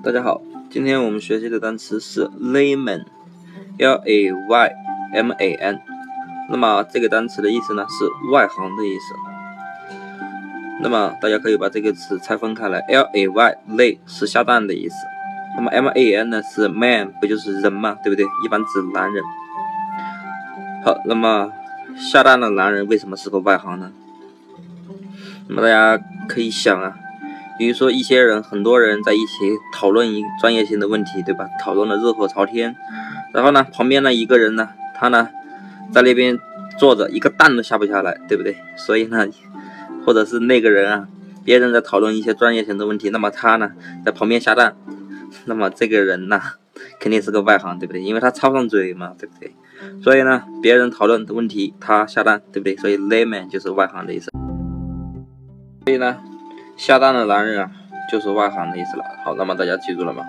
大家好，今天我们学习的单词是 layman，l a y m a n。那么这个单词的意思呢是外行的意思。那么大家可以把这个词拆分开来，l a y lay 是下蛋的意思，那么 m a n 呢是 man，不就是人嘛，对不对？一般指男人。好，那么下蛋的男人为什么是个外行呢？那么大家可以想啊。比如说一些人，很多人在一起讨论一专业性的问题，对吧？讨论的热火朝天。然后呢，旁边呢一个人呢，他呢在那边坐着，一个蛋都下不下来，对不对？所以呢，或者是那个人啊，别人在讨论一些专业性的问题，那么他呢在旁边下蛋，那么这个人呢肯定是个外行，对不对？因为他插不上嘴嘛，对不对？所以呢，别人讨论的问题他下蛋，对不对？所以 layman 就是外行的意思。所以呢。下蛋的男人啊，就是外行的意思了。好，那么大家记住了吗？